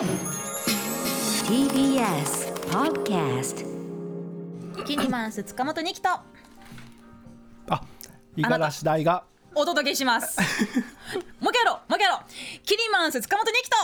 TBS Podcast キリマンス塚本二木と。あ、五十嵐大が。お届けします。もう一回やろうもう一回やろう。キリマンス塚本二木と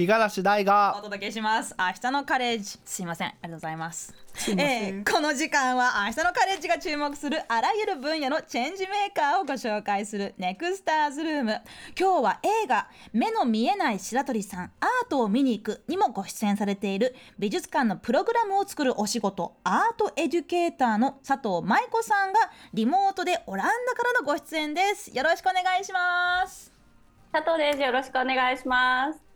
五十嵐大おが届けします。明日のカレッジ。すいません。ありがとうございます。えーこの時間は明日のカレッジが注目するあらゆる分野のチェンジメーカーをご紹介するネクスターズルーム。今日は映画目の見えない白鳥さんアートを見に行くにもご出演されている美術館のプログラムを作るお仕事。アートエデュケーターの佐藤舞子さんがリモートでオランダからのご出演です。よろしくお願いします。佐藤です。よろしくお願いします。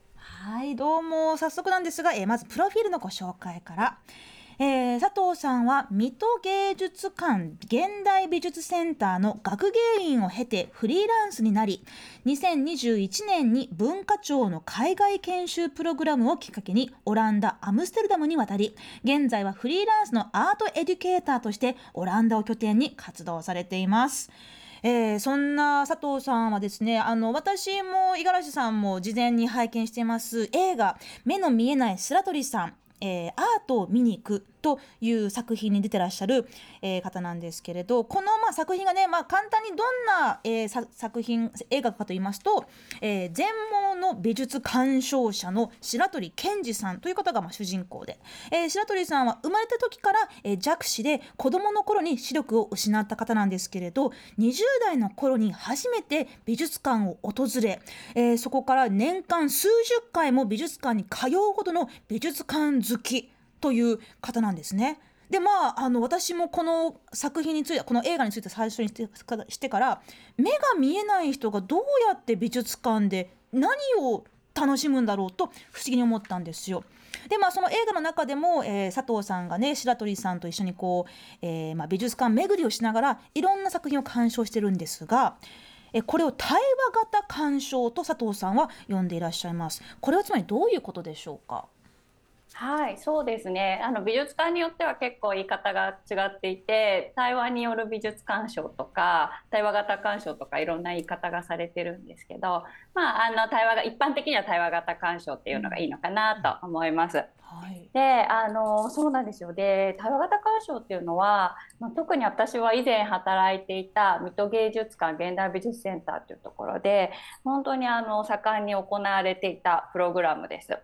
はいどうも早速なんですが、えーまずプロフィールのご紹介から、えー佐藤さんは水戸芸術館現代美術センターの学芸員を経てフリーランスになり2021年に文化庁の海外研修プログラムをきっかけにオランダアムステルダムに渡り現在はフリーランスのアートエデュケーターとしてオランダを拠点に活動されています。えーそんな佐藤さんはですねあの私も五十嵐さんも事前に拝見しています映画「目の見えない白鳥さん」えーアートを見に行くという作品に出てらっしゃる、えー方なんですけれどこの、まあ、作品がね、まあ、簡単にどんな、えー作品映画かと言いますと、えー全盲の美術鑑賞者の白鳥健二さんという方がまあ主人公で、えー白鳥さんは生まれた時から、えー弱視で子供の頃に視力を失った方なんですけれど20代の頃に初めて美術館を訪れ、えーそこから年間数十回も美術館に通うほどの美術館好きという方なんですね。でまあ、あの私もこの作品についてこの映画について最初にしてから目が見えない人がどうやって美術館で何を楽しむんだろうと不思議に思ったんですよ。でまあその映画の中でも、えー佐藤さんがね白鳥さんと一緒にこう、えーまあ、美術館巡りをしながらいろんな作品を鑑賞してるんですが。えこれを対話型鑑賞と佐藤さんは呼んでいらっしゃいます。これはつまりどういうことでしょうか？はい、そうですね。あの美術館によっては結構言い方が違っていて、対話による美術鑑賞とか、対話型鑑賞とかいろんな言い方がされてるんですけど、まああの対話が一般的には対話型鑑賞っていうのがいいのかなと思います。はい。であのそうなんですよで対話型鑑賞っていうのは、まあ、特に私は以前働いていた水戸芸術館現代美術センターというところで本当にあの盛んに行われていたプログラムです。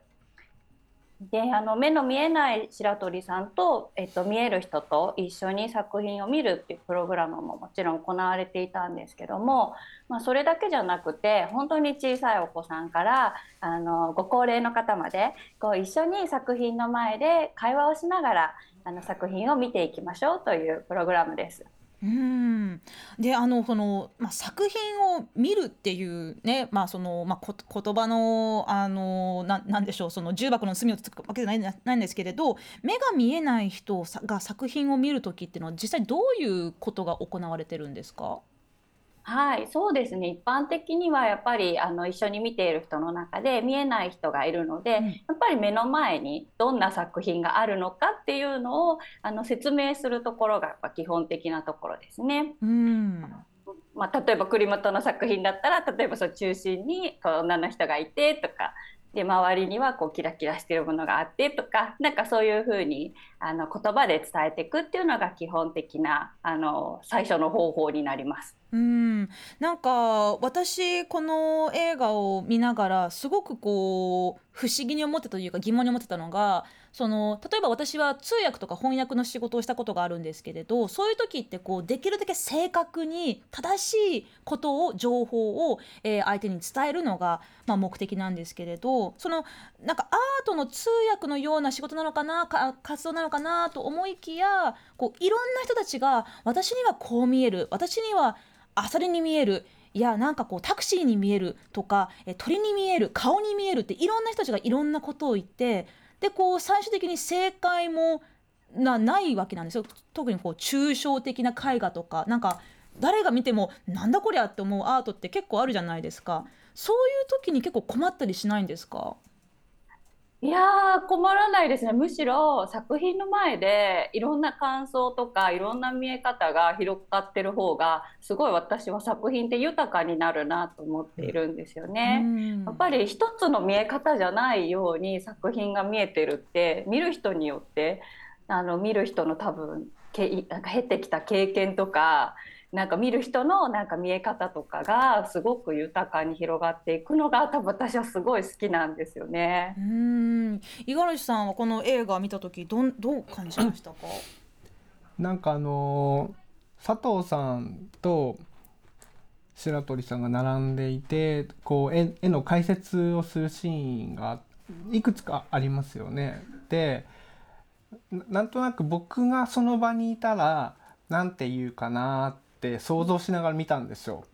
であの目の見えない白鳥さんと、えっと、見える人と一緒に作品を見るっていうプログラムももちろん行われていたんですけども、まあ、それだけじゃなくて本当に小さいお子さんからあのご高齢の方までこう一緒に作品の前で会話をしながらあの作品を見ていきましょうというプログラムです。うん。であのその、まあ、作品を見るっていうね、まあそのまあ、こ言葉のあのななんでしょうその重箱の隅をつくわけじゃないないんですけれど目が見えない人が作品を見る時っていうのは実際どういうことが行われてるんですか？はい、そうですね。一般的にはやっぱりあの一緒に見ている人の中で見えない人がいるので、うんやっぱり目の前にどんな作品があるのかっていうのをあの説明するところがやっぱ基本的なところですね。うんまあ、例えば栗本の作品だったら例えばその中心にこう女の人がいてとかで周りにはこうキラキラしてるものがあってとかなんかそういうふうにあの言葉で伝えていくっていうのが基本的なあの最初の方法になります。うん、なんか私この映画を見ながらすごくこう不思議に思ってたというか疑問に思ってたのがその例えば私は通訳とか翻訳の仕事をしたことがあるんですけれどそういう時ってこうできるだけ正確に正しいことを情報を、えー相手に伝えるのが、まあ、目的なんですけれどそのなんかアートの通訳のような仕事なのかなか活動なのかなと思いきやこういろんな人たちが私にはこう見える私にはアサリに見える。いやなんかこうタクシーに見えるとか鳥に見える顔に見えるっていろんな人たちがいろんなことを言ってでこう最終的に正解もなないわけなんですよ。特にこう抽象的な絵画とかなんか誰が見てもなんだこりゃって思うアートって結構あるじゃないですか。そういう時に結構困ったりしないんですか？いやは困らないですねむしろ作品の前でいろんな感想とかいろんな見え方が広がってる方がすごい私は作品って豊かになるなと思っているんですよね。やっぱり一つの見え方じゃないように作品が見えてるって見る人によってあの見る人の多分けなんか経てきた経験とかなんか見る人のなんか見え方とかがすごく豊かに広がっていくのが多分私はすごい好きなんですよね。うん五十嵐さんはこの映画見た時どんどう感じましたか？なんかあのー佐藤さんと白鳥さんが並んでいてこう絵絵の解説をするシーンがいくつかありますよね。でななんとなく僕がその場にいたらなんて言うかなって想像しながら見たんですよ。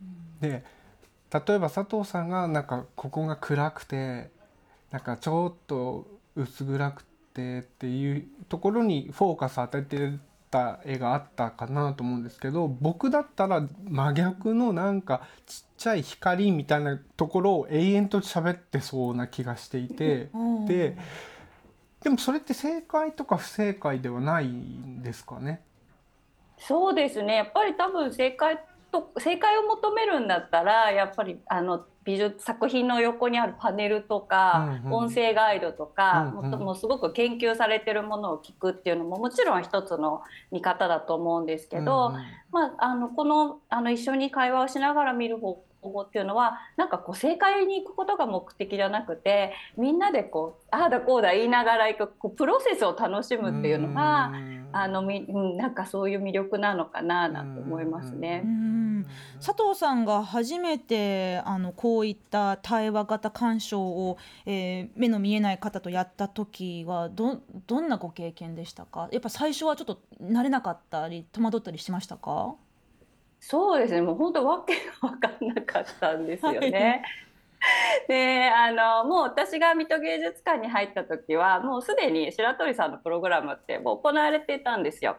で例えば佐藤さんがなんかここが暗くてなんかちょっと薄暗くてっていうところにフォーカス当ててた絵があったかなと思うんですけど僕だったら真逆のなんかちっちゃい光みたいなところを永遠と喋ってそうな気がしていてででもそれって正解とか不正解ではないんですかねそうですね。やっぱり多分正解と正解を求めるんだったらやっぱりあの美術作品の横にあるパネルとか、うんうん。音声ガイドとか、うんうん。もっともうすごく研究されてるものを聞くっていうのももちろん一つの見方だと思うんですけど、うんうん。まあ、あのこのあの一緒に会話をしながら見る方法っていうのはなんかこう正解に行くことが目的じゃなくてみんなでこうああだこうだ言いながら行くこうプロセスを楽しむっていうのが、うんあのみうんなんかそういう魅力なのかななんて思いますね。うん佐藤さんが初めてあのこういった対話型鑑賞を、えー目の見えない方とやった時はどどんなご経験でしたか？やっぱ最初はちょっと慣れなかったり戸惑ったりしましたか？そうですね。もう本当わけが分かんなかったんですよはい。ね。であのもう私が水戸芸術館に入った時はもうすでに白鳥さんのプログラムってもう行われていたんですよ。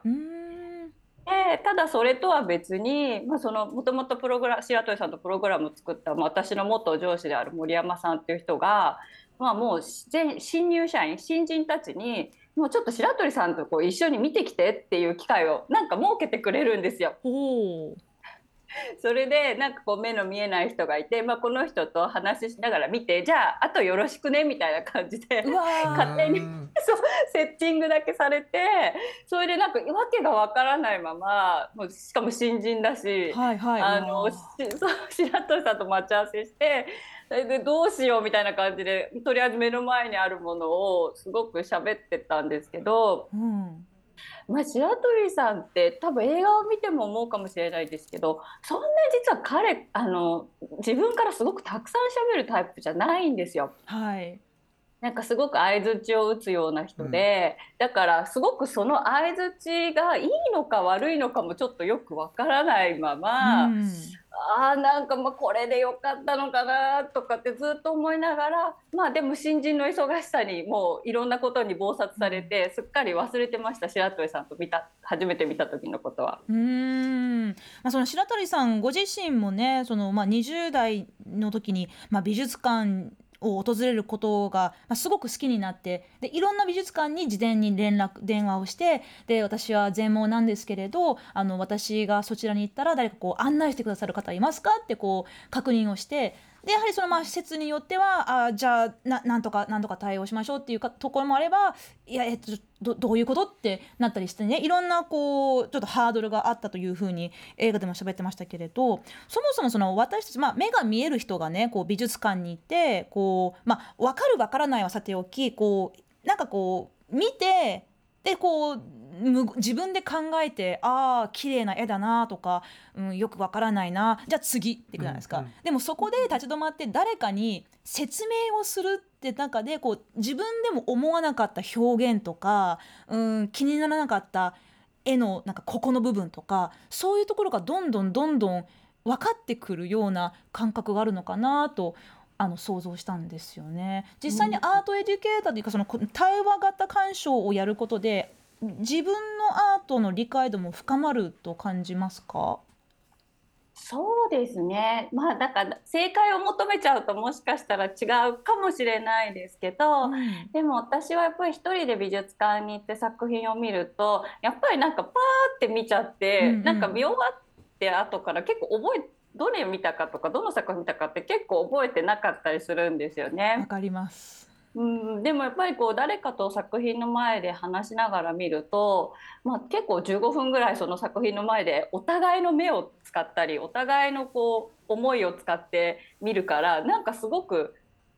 でただそれとは別に、まあ、そのもともとプログラ白鳥さんとプログラムを作った、まあ、私の元上司である森山さんっていう人が、まあ、もう全新入社員新人たちにもうちょっと白鳥さんとこう一緒に見てきてっていう機会をなんか設けてくれるんですよ。それでなんかこう目の見えない人がいて、まあ、この人と話しながら見てじゃああとよろしくねみたいな感じで勝手にうん。そうセッティングだけされてそれでなんかわけがわからないままもうしかも新人だし、はいはい。あのそう白鳥さんと待ち合わせしてそれでどうしようみたいな感じでとりあえず目の前にあるものをすごく喋ってたんですけど。うんまあ、白鳥さんって多分映画を見ても思うかもしれないですけどそんな実は彼あの自分からすごくたくさん喋るタイプじゃないんですよ。はいなんかすごく相づちを打つような人で、だからすごくその相づちがいいのか悪いのかもちょっとよくわからないまま、うん。あーなんかまあこれでよかったのかなとかってずっと思いながらまあでも新人の忙しさにもういろんなことに忙殺されてすっかり忘れてました白鳥さんと見た初めて見た時のことは。うーん、まあ、その白鳥さんご自身もねその、まあ、20代の時に、まあ、美術館を訪れることが、まあ、すごく好きになってでいろんな美術館に事前に連絡電話をしてで私は全盲なんですけれどあの私がそちらに行ったら誰かこう案内してくださる方いますかってこう確認をしてでやはりそのまあ施設によってはあじゃあななんとかなんとか対応しましょうっていうかところもあればいやえっとどどういうことってなったりしてねいろんなこうちょっとハードルがあったというふうに映画でも喋ってましたけれどそもそもその私たち、まあ、目が見える人がねこう美術館に行ってこう、まあ、分かる分からないはさておきこうなんかこう見てでこう自分で考えてああ綺麗な絵だなとか、うん、よくわからないなじゃあ次っていくじゃないですか、うんうんでもそこで立ち止まって誰かに説明をするって中でこう自分でも思わなかった表現とか、うん、気にならなかった絵のなんかここの部分とかそういうところがどんどんどんどん分かってくるような感覚があるのかなとあの想像したんですよね。実際にアートエデュケーターというかそのこ対話型鑑賞をやることで自分のアートの理解度も深まると感じますか？そうですねまあだから正解を求めちゃうともしかしたら違うかもしれないですけど、うんでも私はやっぱり一人で美術館に行って作品を見るとやっぱりなんかパーって見ちゃって、うんうんなんか見終わって後から結構覚えどれ見たかとかどの作品見たかって結構覚えてなかったりするんですよわね。かります。うん、でもやっぱりこう誰かと作品の前で話しながら見ると、まあ、結構15分ぐらいその作品の前でお互いの目を使ったりお互いのこう思いを使って見るからなんかすごく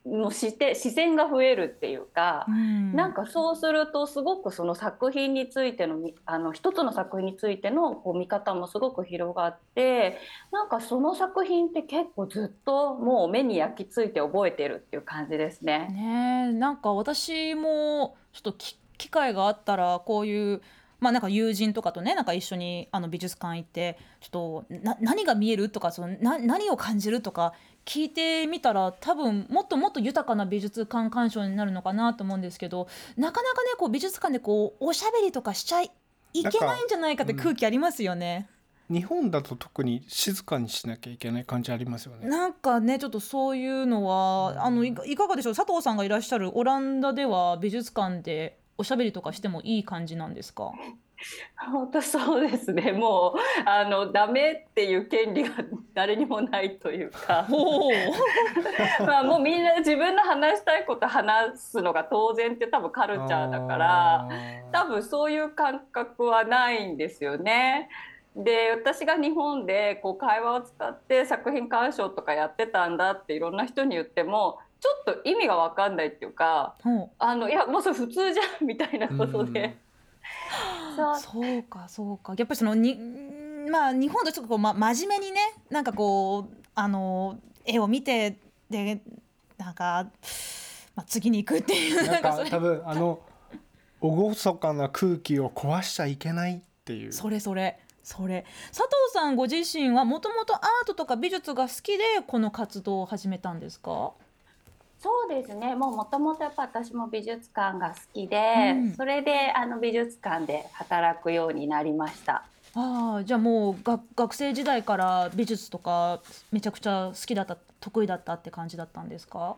のして視線が増えるっていうか。うんなんかそうするとすごくその作品についてのみあの一つの作品についてのこう見方もすごく広がってなんかその作品って結構ずっともう目に焼き付いて覚えてるっていう感じですね。ねえなんか私もちょっとき機会があったらこういうまあなんか友人とかとねなんか一緒にあの美術館行ってちょっとな何が見えるとかそのな何を感じるとか聞いてみたら多分もっともっと豊かな美術館鑑賞になるのかなと思うんですけどなかなかねこう美術館でこうおしゃべりとかしちゃいいけないんじゃないかって空気ありますよね。日本だと特に静かにしなきゃいけない感じありますよね。なんかねちょっとそういうのはあのいかがでしょう？佐藤さんがいらっしゃるオランダでは美術館でおしゃべりとかしてもいい感じなんですか？本当そうですね。もうあのダメっていう権利が誰にもないというか。お まあもうみんな自分の話したいこと話すのが当然って多分カルチャーだから多分そういう感覚はないんですよね。で私が日本でこう会話を使って作品鑑賞とかやってたんだっていろんな人に言ってもちょっと意味が分かんないっていうかほあのいやもうそれ普通じゃんみたいなことで。そう。うそうかそうか。やっぱりそのにまあ日本とちょっとこう、ま、真面目にねなんかこうあの絵を見てでなんか、まあ、次に行くっていうなんか多分あの厳かな空気を壊しちゃいけないっていう。それそれ。それ。佐藤さんご自身はもともとアートとか美術が好きでこの活動を始めたんですか？そうですね。もうもともとやっぱ私も美術館が好きで、うん。それであの美術館で働くようになりました。ああじゃあもうが学生時代から美術とかめちゃくちゃ好きだった得意だったって感じだったんですか？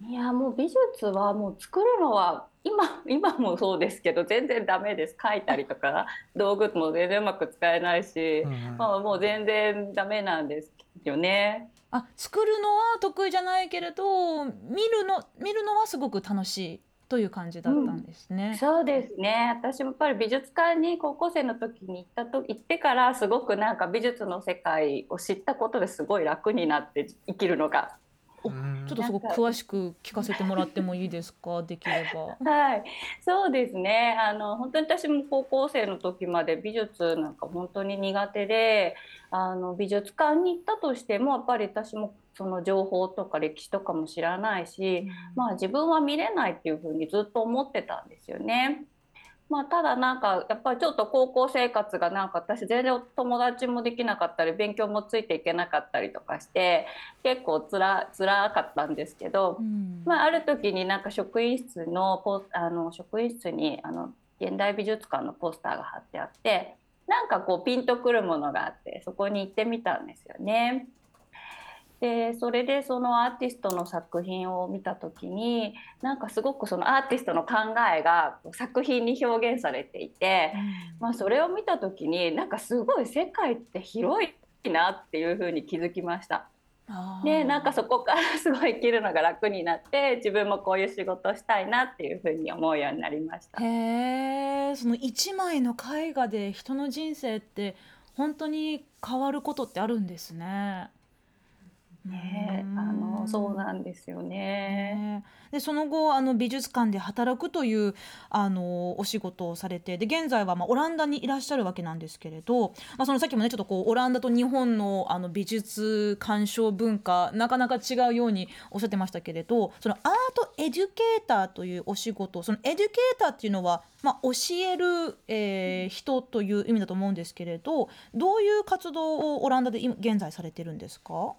いやもう美術はもう作るのは今 今もそうですけど全然ダメです。描いたりとか 道具も全然うまく使えないし、うんうん。まあ、もう全然ダメなんですよね。あ作るのは得意じゃないけれど見るの見るのはすごく楽しいという感じだったんですね。そうですね私もやっぱり美術館に高校生の時に行ったと行ってからすごくなんか美術の世界を知ったことですごい楽になって生きるのが。ちょっとすごく詳しく聞かせてもらってもいいですか？できれば。はい、そうですね。あの本当に私も高校生の時まで美術なんか本当に苦手で、あの美術館に行ったとしてもやっぱり私もその情報とか歴史とかも知らないし、まあ自分は見れないっていうふうにずっと思ってたんですよね。まあ、ただなんかやっぱりちょっと高校生活がなんか私全然友達もできなかったり勉強もついていけなかったりとかして結構つら辛かったんですけど、うんまあ、ある時になんか職員室のポスあの職員室にあの現代美術館のポスターが貼ってあってなんかこうピンとくるものがあってそこに行ってみたんですよね。でそれでそのアーティストの作品を見た時になんかすごくそのアーティストの考えが作品に表現されていて、まあ、それを見た時になんかすごい世界って広いなっていうふうに気づきました。でなんかそこからすごい生きるのが楽になって自分もこういう仕事をしたいなっていうふうに思うようになりました。へえその一枚の絵画で人の人生って本当に変わることってあるんですね。ね。うんあのそうなんですよね。ね。でその後あの美術館で働くというあのお仕事をされてで現在はまあオランダにいらっしゃるわけなんですけれど、まあ、そのさっきもねちょっとこうオランダと日本のあの美術鑑賞文化なかなか違うようにおっしゃってましたけれどそのアートエデュケーターというお仕事そのエデュケーターっていうのは、まあ、教える、えー人という意味だと思うんですけれどどういう活動をオランダで今現在されてるんですか？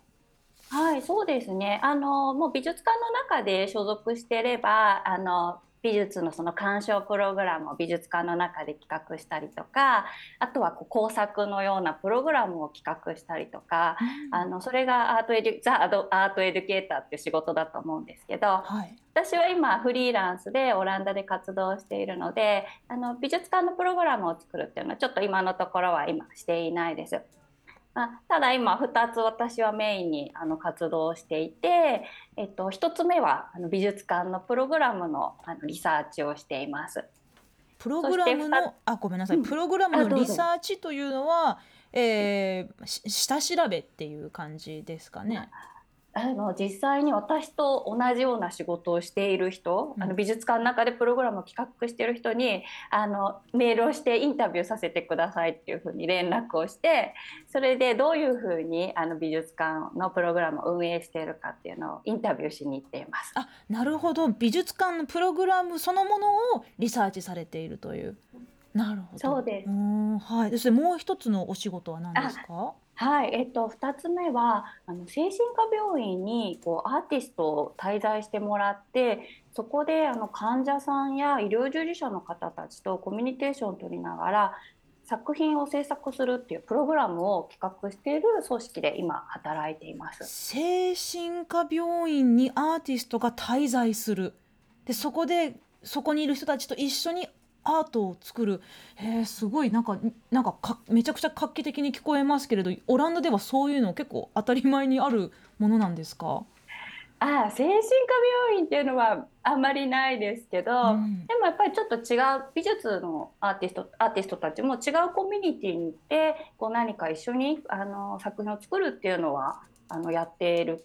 はい、そうですね。あのもう美術館の中で所属してればあの美術のその鑑賞プログラムを美術館の中で企画したりとかあとはこう工作のようなプログラムを企画したりとか、あのそれがアートエデュザ・アートエデュケーターっていう仕事だと思うんですけど、はい私は今フリーランスでオランダで活動しているのであの美術館のプログラムを作るっていうのはちょっと今のところは今していないです。あただ今2つ私はメインにあの活動していて、えっと、1つ目はあの美術館のプログラムのあのリサーチをしています。プログラムのあごめんなさい、うんプログラムのリサーチというのは、えーし下調べっていう感じですかね。あの実際に私と同じような仕事をしている人、うんあの美術館の中でプログラムを企画している人にあのメールをしてインタビューさせてくださいっていうふうに連絡をしてそれでどういうふうにあの美術館のプログラムを運営しているかっていうのをインタビューしに行っています。あなるほど美術館のプログラムそのものをリサーチされているという。なるほど。そうですんはい。そしてもう一つのお仕事は何ですか？はい、えっと、2つ目はあの精神科病院にこうアーティストを滞在してもらってそこであの患者さんや医療従事者の方たちとコミュニケーションを取りながら作品を制作するっていうプログラムを企画している組織で今働いています。精神科病院にアーティストが滞在する。でそこでそこにいる人たちと一緒にアートを作る。へえすごいなんかなんかかめちゃくちゃ画期的に聞こえますけれど、オランダではそういうの結構当たり前にあるものなんですか？ああ精神科病院っていうのはあんまりないですけど、うんでもやっぱりちょっと違う美術のアーティストアーティストたちも違うコミュニティに行ってこう何か一緒にあの作品を作るっていうのはあのやっている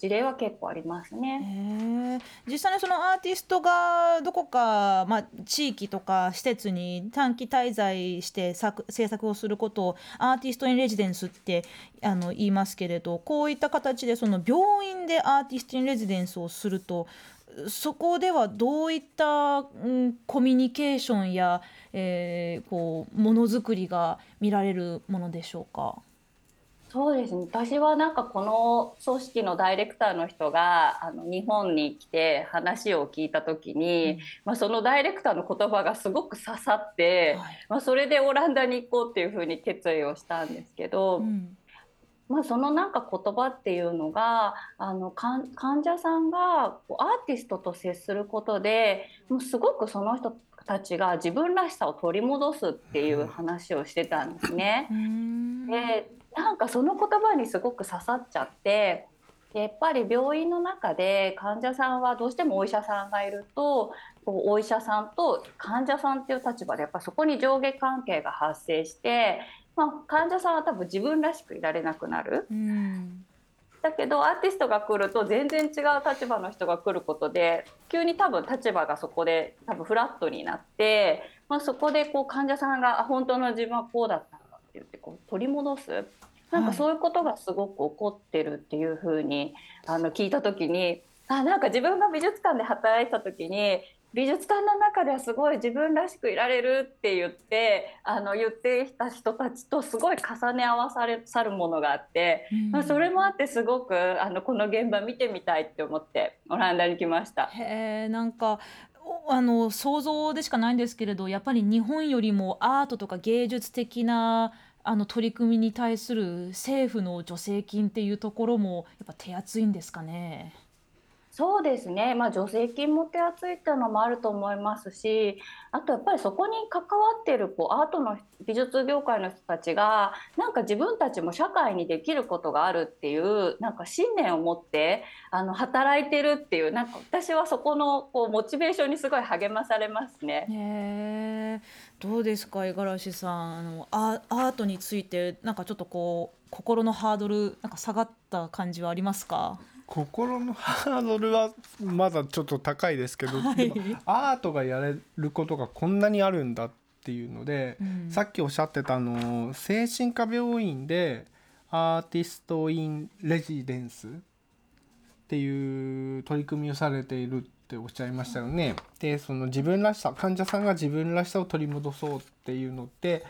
事例は結構ありますね。実際にそのアーティストがどこか、まあ、地域とか施設に短期滞在して作制作をすることをアーティスト・イン・レジデンスってあの言いますけれどこういった形でその病院でアーティスト・イン・レジデンスをするとそこではどういった、うん、コミュニケーションや、えーこうものづくりが見られるものでしょうか？そうですね。私はなんかこの組織のダイレクターの人があの日本に来て話を聞いた時に、まあ、そのダイレクターの言葉がすごく刺さって、はい。まあ、それでオランダに行こうっていうふうに決意をしたんですけど、うん。まあ、そのなんか言葉っていうのがあの患患者さんがこうアーティストと接することでもうすごくその人たちが自分らしさを取り戻すっていう話をしてたんですね。うん。でなんかその言葉にすごく刺さっちゃってでやっぱり病院の中で患者さんはどうしてもお医者さんがいるとこうお医者さんと患者さんっていう立場でやっぱそこに上下関係が発生して、まあ、患者さんは多分自分らしくいられなくなる。うんだけどアーティストが来ると全然違う立場の人が来ることで急に多分立場がそこで多分フラットになって、まあ、そこでこう患者さんがあ本当の自分はこうだった言ってこう取り戻すなんかそういうことがすごく起こってるっていうふうにあの聞いた時にあなんか自分が美術館で働いてた時に美術館の中ではすごい自分らしくいられるって言ってあの言ってきた人たちとすごい重ね合わされさるものがあって。まあ、それもあってすごくあのこの現場見てみたいって思ってオランダに来ました。へえなんかおあの想像でしかないんですけれどやっぱり日本よりもアートとか芸術的なあの取り組みに対する政府の助成金っていうところもやっぱ手厚いんですかね？そうですね、まあ、助成金も手厚いっていうのもあると思いますしあとやっぱりそこに関わっているこうアートの美術業界の人たちがなんか自分たちも社会にできることがあるっていうなんか信念を持ってあの働いてるっていうなんか私はそこのこうモチベーションにすごい励まされますね。どうですか五十嵐さん。あのアアートについてなんかちょっとこう心のハードルなんか下がった感じはありますか？心のハードルはまだちょっと高いですけど、はい。アートがやれることがこんなにあるんだっていうので、うん。さっきおっしゃってたあの精神科病院でアーティスト・イン・レジデンスっていう取り組みをされているっておっしゃいましたよね。でその自分らしさ患者さんが自分らしさを取り戻そうっていうのって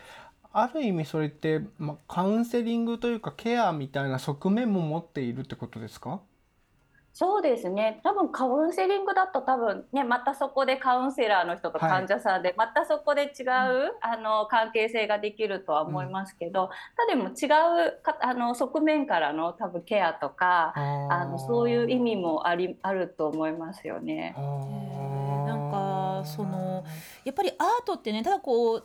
ある意味それって、ま、カウンセリングというかケアみたいな側面も持っているってことですか？そうですね。多分カウンセリングだと多分ねまたそこでカウンセラーの人と患者さんで、またそこで違う、あの関係性ができるとは思いますけど、ただでも違うかあの側面からの多分ケアとかあのそういう意味もありあると思いますよね。なんかそのやっぱりアートってねただこう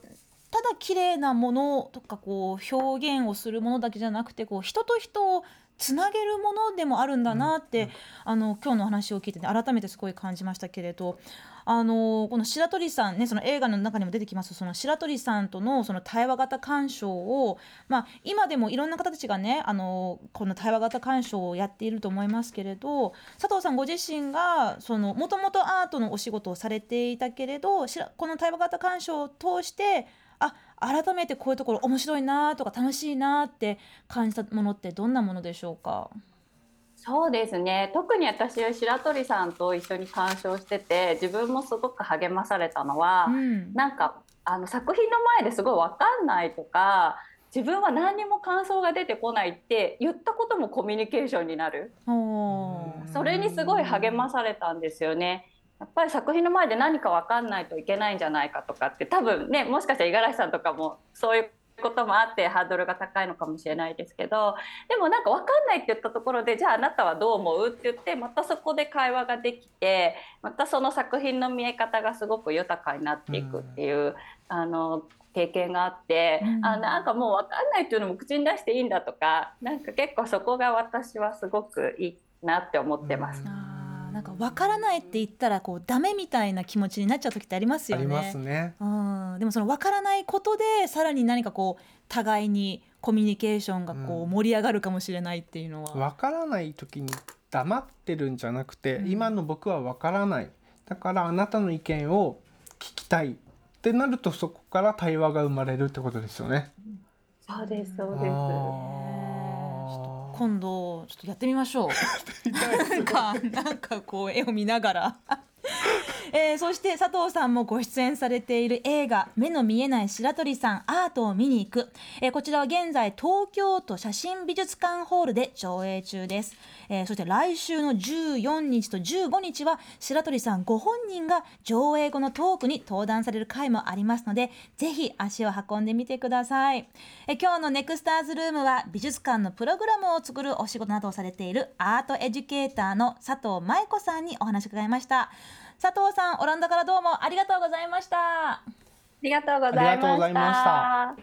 ただ綺麗なものとかこう表現をするものだけじゃなくてこう人と人をつなげるものでもあるんだなって、うんうん、あの今日の話を聞いて、ね、改めてすごい感じましたけれどあのこの白鳥さんねその映画の中にも出てきますその白鳥さんとのその対話型鑑賞を、まあ、今でもいろんな方たちがねあのこの対話型鑑賞をやっていると思いますけれど佐藤さんご自身がもともとアートのお仕事をされていたけれどこの対話型鑑賞を通してあ改めてこういうところ面白いなとか楽しいなって感じたものってどんなものでしょうか？そうですね。特に私は白鳥さんと一緒に鑑賞してて自分もすごく励まされたのは、うん、なんかあの作品の前ですごい分かんないとか自分は何にも感想が出てこないって言ったこともコミュニケーションになる。それにすごい励まされたんですよね。やっぱり作品の前で何か分かんないといけないんじゃないかとかって多分ねもしかしたら五十嵐さんとかもそういうこともあってハードルが高いのかもしれないですけどでもなんか分かんないって言ったところでじゃああなたはどう思うって言ってまたそこで会話ができてまたその作品の見え方がすごく豊かになっていくっていう、うん、あの経験があって、うん、あなんかもう分かんないっていうのも口に出していいんだとかなんか結構そこが私はすごくいいなって思ってます。うんなんか分からないって言ったらこうダメみたいな気持ちになっちゃう時ってありますよね。ありますね。うん、でもその分からないことでさらに何かこう互いにコミュニケーションがこう盛り上がるかもしれないっていうのは。うん、分からない時に黙ってるんじゃなくて、うん、今の僕は分からないだからあなたの意見を聞きたいってなるとそこから対話が生まれるってことですよね。そうですそうです。今度ちょっとやってみましょう。なんかなんかこう絵を見ながらえー、そして佐藤さんもご出演されている映画「目の見えない白鳥さんアートを見に行く」えー、こちらは現在東京都写真美術館ホールで上映中です、えー、そして来週の14日と15日は白鳥さんご本人が上映後のトークに登壇される回もありますのでぜひ足を運んでみてください、え今日のネクスターズルームは美術館のプログラムを作るお仕事などをされているアートエデュケーターの佐藤舞子さんにお話伺いました。佐藤さんオランダからどうもありがとうございました。ありがとうございました。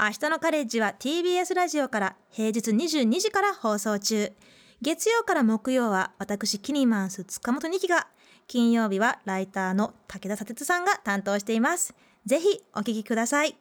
明日のカレッジは TBS ラジオから平日22時から放送中。月曜から木曜は私キニマンス塚本二希が。金曜日はライターの武田砂鉄さんが担当しています。ぜひお聞きください